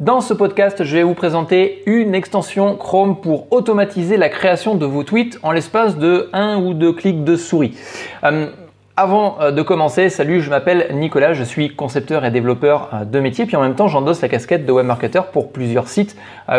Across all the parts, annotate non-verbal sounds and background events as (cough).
Dans ce podcast, je vais vous présenter une extension Chrome pour automatiser la création de vos tweets en l'espace de un ou deux clics de souris. Euh, avant euh, de commencer, salut, je m'appelle Nicolas, je suis concepteur et développeur euh, de métier, puis en même temps j'endosse la casquette de webmarketer pour plusieurs sites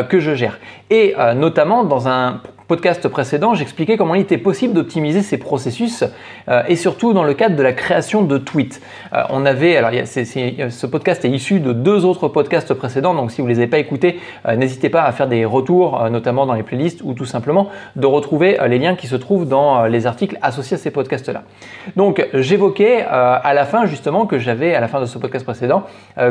que je gère. Et notamment dans un podcast précédent, j'expliquais comment il était possible d'optimiser ces processus euh, et surtout dans le cadre de la création de tweets. Euh, on avait, alors ce podcast est issu de deux autres podcasts précédents, donc si vous ne les avez pas écoutés, euh, n'hésitez pas à faire des retours, notamment dans les playlists ou tout simplement de retrouver les liens qui se trouvent dans les articles associés à ces podcasts-là. Donc j'évoquais à la fin justement que j'avais, à la fin de ce podcast précédent,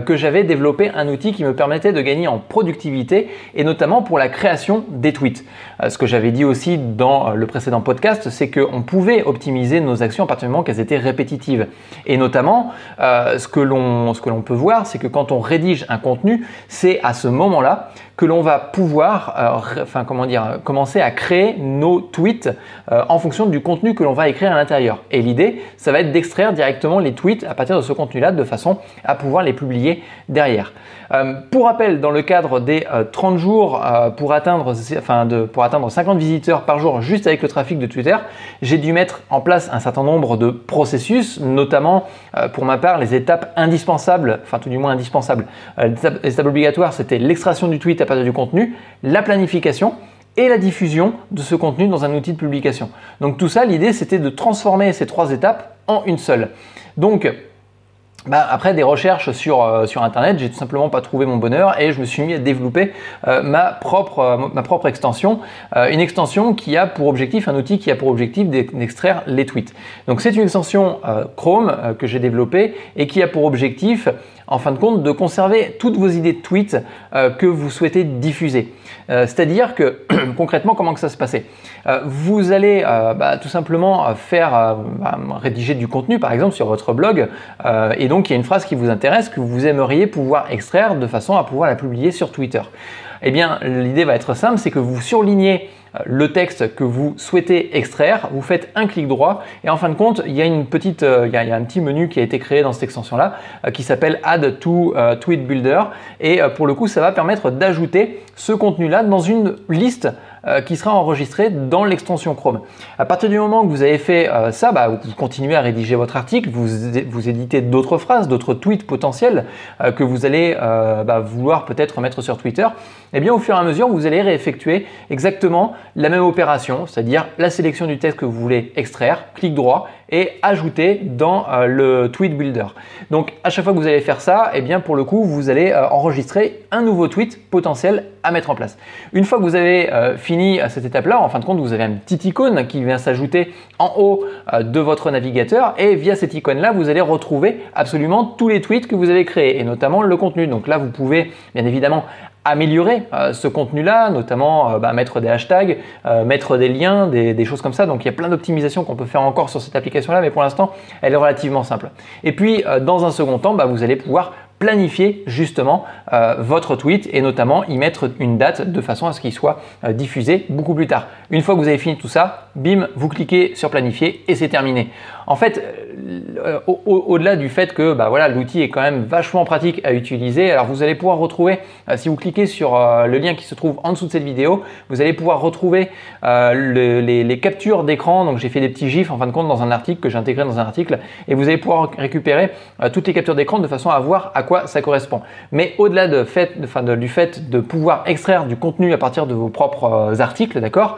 que j'avais développé un outil qui me permettait de gagner en productivité et notamment pour la création des tweets. ce que j'avais dit aussi dans euh, le précédent podcast, c'est qu'on pouvait optimiser nos actions à partir du moment qu'elles étaient répétitives. Et notamment, euh, ce que l'on peut voir, c'est que quand on rédige un contenu, c'est à ce moment-là que l'on va pouvoir, euh, enfin comment dire, commencer à créer nos tweets en fonction du contenu que l'on va écrire à l'intérieur. Et l'idée, ça va être d'extraire directement les tweets à partir de ce contenu-là de façon à pouvoir les publier derrière. pour rappel, dans le cadre des 30 jours pour atteindre, enfin de, pour atteindre 50 visiteurs par jour juste avec le trafic de Twitter, j'ai dû mettre en place un certain nombre de processus, notamment euh, pour ma part les étapes indispensables, enfin tout du moins indispensables. Euh, les étapes obligatoires, c'était l'extraction du tweet à partir du contenu, la planification, et la diffusion de ce contenu dans un outil de publication. Donc tout ça, l'idée c'était de transformer ces trois étapes en une seule. Donc bah, après des recherches sur, euh, sur internet, j'ai tout simplement pas trouvé mon bonheur et je me suis mis à développer euh, ma, propre, euh, ma propre extension, une extension qui a pour objectif, un outil qui a pour objectif d'extraire les tweets. Donc c'est une extension Chrome que j'ai développée et qui a pour objectif en fin de compte, de conserver toutes vos idées de tweets que vous souhaitez diffuser. C'est-à-dire que (clears throat) concrètement, comment que ça se passait? Vous allez bah, tout simplement faire bah, rédiger du contenu, par exemple, sur votre blog, et donc il y a une phrase qui vous intéresse que vous aimeriez pouvoir extraire de façon à pouvoir la publier sur Twitter. Eh bien, l'idée va être simple, c'est que vous surlignez le texte que vous souhaitez extraire, vous faites un clic droit et en fin de compte, il y a une petite, euh, un petit menu qui a été créé dans cette extension-là euh, qui s'appelle Add to euh, Tweet Builder et pour le coup, ça va permettre d'ajouter ce contenu-là dans une liste qui sera enregistrée dans l'extension Chrome. À partir du moment que vous avez fait ça, bah, vous continuez à rédiger votre article, vous, vous éditez d'autres phrases, d'autres tweets potentiels que vous allez bah, vouloir peut-être mettre sur Twitter. Eh bien au fur et à mesure, vous allez réeffectuer exactement la même opération, c'est-à-dire la sélection du texte que vous voulez extraire, clic droit et ajouter dans euh, le tweet builder. Donc à chaque fois que vous allez faire ça, eh bien pour le coup, vous allez euh, enregistrer un nouveau tweet potentiel à mettre en place. Une fois que vous avez euh, fini cette étape-là, en fin de compte, vous avez une petite icône qui vient s'ajouter en haut de votre navigateur et via cette icône-là, vous allez retrouver absolument tous les tweets que vous avez créés et notamment le contenu. Donc là, vous pouvez bien évidemment améliorer euh, ce contenu-là, notamment euh, bah, mettre des hashtags, euh, mettre des liens, des, choses comme ça. Donc il y a plein d'optimisations qu'on peut faire encore sur cette application-là, mais pour l'instant, elle est relativement simple. Et puis, dans un second temps, bah, vous allez pouvoir planifier justement votre tweet et notamment y mettre une date de façon à ce qu'il soit diffusé beaucoup plus tard. Une fois que vous avez fini tout ça, bim, vous cliquez sur planifier et c'est terminé. En fait, euh, au-delà du fait que bah, voilà, l'outil est quand même vachement pratique à utiliser, alors vous allez pouvoir retrouver, euh, si vous cliquez sur euh, le lien qui se trouve en dessous de cette vidéo, vous allez pouvoir retrouver les, captures d'écran. Donc j'ai fait des petits gifs en fin de compte dans un article que j'ai intégré dans un article et vous allez pouvoir récupérer toutes les captures d'écran de façon à voir à quoi ça correspond. Mais au-delà du fait de pouvoir extraire du contenu à partir de vos propres articles, d'accord,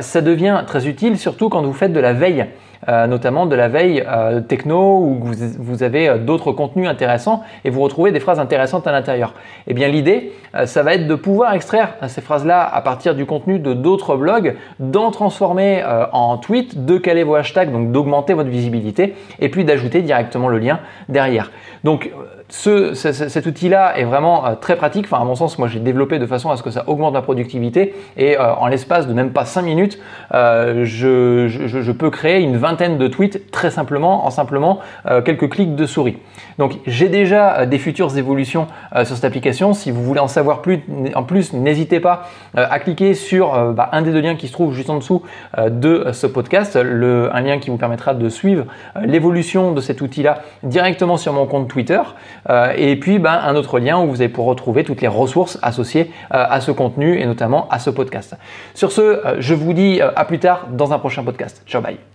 ça devient très utile surtout quand vous faites de la veille. Euh, notamment de la veille euh, techno où vous, avez euh, d'autres contenus intéressants et vous retrouvez des phrases intéressantes à l'intérieur. Eh bien l'idée, ça va être de pouvoir extraire ces phrases-là à partir du contenu de d'autres blogs, d'en transformer en tweet, de caler vos hashtags, donc d'augmenter votre visibilité et puis d'ajouter directement le lien derrière. Donc cet outil-là est vraiment très pratique. Enfin, à mon sens, moi, j'ai développé de façon à ce que ça augmente ma productivité. Et en l'espace de même pas 5 minutes, euh, je, peux créer une vingtaine de tweets très simplement en simplement quelques clics de souris. Donc j'ai déjà des futures évolutions sur cette application. Si vous voulez en savoir plus, en plus, n'hésitez pas à cliquer sur bah, un des deux liens qui se trouve juste en dessous de ce podcast, un lien qui vous permettra de suivre l'évolution de cet outil-là directement sur mon compte Twitter. et puis bah, un autre lien où vous allez pouvoir retrouver toutes les ressources associées à ce contenu et notamment à ce podcast. Sur ce, je vous dis à plus tard dans un prochain podcast. Ciao, bye.